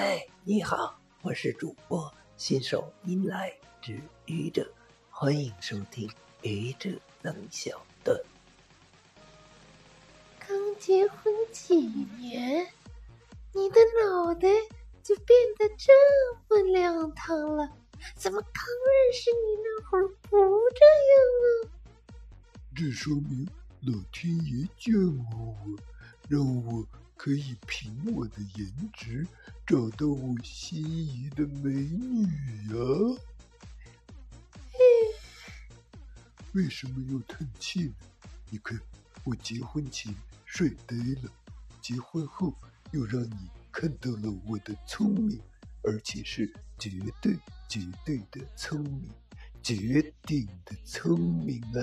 嗨，你好，我是主播新手音来之愚者，欢迎收听愚者冷小段。刚结婚几年，你的脑袋就变得这么亮堂了？怎么刚认识你那会儿不这样啊？这说明老天爷眷顾我，让我。可以凭我的颜值找到我心仪的美女呀！为什么要叹气呢？你看，我结婚前帅呆了，结婚后又让你看到了我的聪明，而且是绝对绝对的聪明，绝顶的聪明啊！